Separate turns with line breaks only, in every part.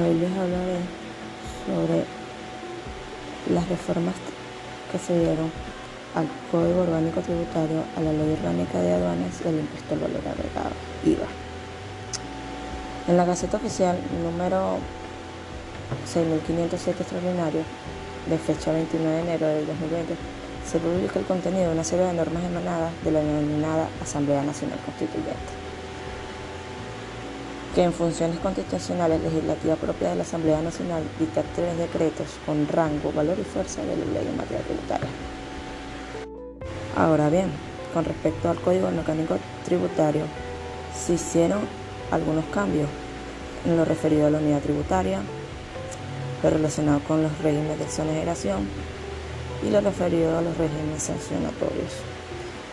hoy les hablaré sobre las reformas que se dieron al Código Orgánico Tributario, a la Ley Orgánica de Aduanas y al Impuesto al Valor Agregado, IVA. En la Gaceta Oficial número 6507 extraordinario, de fecha 29 de enero del 2020, se publica el contenido de una serie de normas emanadas de la denominada Asamblea Nacional Constituyente que en funciones constitucionales legislativas propias de la Asamblea Nacional dicta tres decretos con rango, valor y fuerza de la ley en materia tributaria. Ahora bien, con respecto al Código Mecánico Tributario, se hicieron algunos cambios en lo referido a la unidad tributaria, lo relacionado con los regímenes de exoneración y lo referido a los regímenes sancionatorios.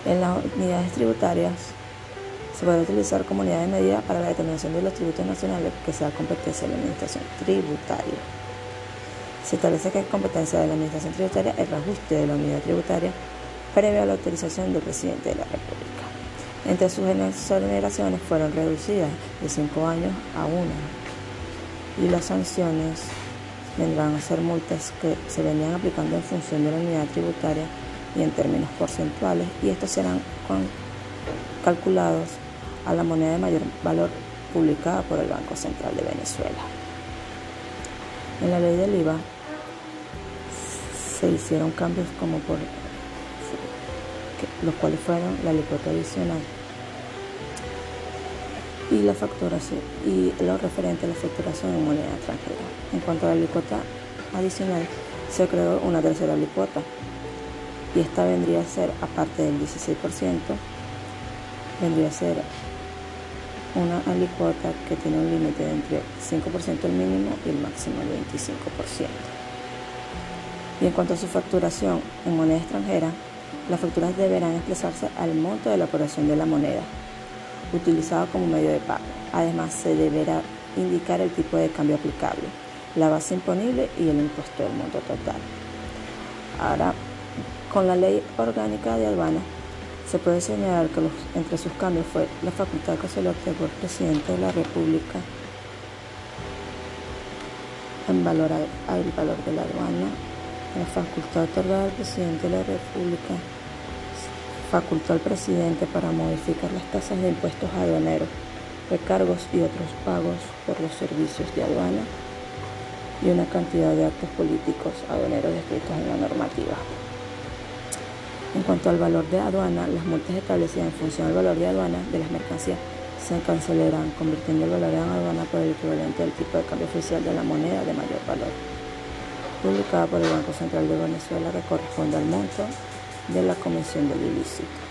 En las unidades tributarias se puede utilizar como unidad de medida para la determinación de los tributos nacionales que sea competencia de la Administración Tributaria. Se establece que es competencia de la Administración Tributaria el reajuste de la unidad tributaria previa a la autorización del presidente de la República. Entre sus exoneraciones fueron reducidas de 5 años a 1 y las sanciones vendrán a ser multas que se venían aplicando en función de la unidad tributaria y en términos porcentuales y estos serán calculados a la moneda de mayor valor publicada por el Banco Central de Venezuela. En la ley del IVA se hicieron cambios como por los cuales fueron la alícuota adicional y la facturación y lo referente a la facturación en moneda extranjera. En cuanto a la alícuota adicional, se creó una tercera alícuota y esta vendría a ser, aparte del 16%, vendría a ser una alicuota que tiene un límite de entre 5% el mínimo y el máximo del 25%. Y en cuanto a su facturación en moneda extranjera, las facturas deberán expresarse al monto de la operación de la moneda utilizado como medio de pago. Además, se deberá indicar el tipo de cambio aplicable, la base imponible y el impuesto del monto total. Ahora, con la ley orgánica de aduanas, se puede señalar que entre sus cambios fue la facultad que se le otorgó el presidente de la República en valorar el valor de la aduana, la facultad otorgada al presidente de la República facultó al presidente para modificar las tasas de impuestos aduaneros, recargos y otros pagos por los servicios de aduana y una cantidad de actos políticos aduaneros descritos en la normativa. En cuanto al valor de aduana, las multas establecidas en función al valor de aduana de las mercancías se cancelarán, convirtiendo el valor de aduana por el equivalente del tipo de cambio oficial de la moneda de mayor valor, publicada por el Banco Central de Venezuela que corresponde al monto de la Comisión del Ilícito.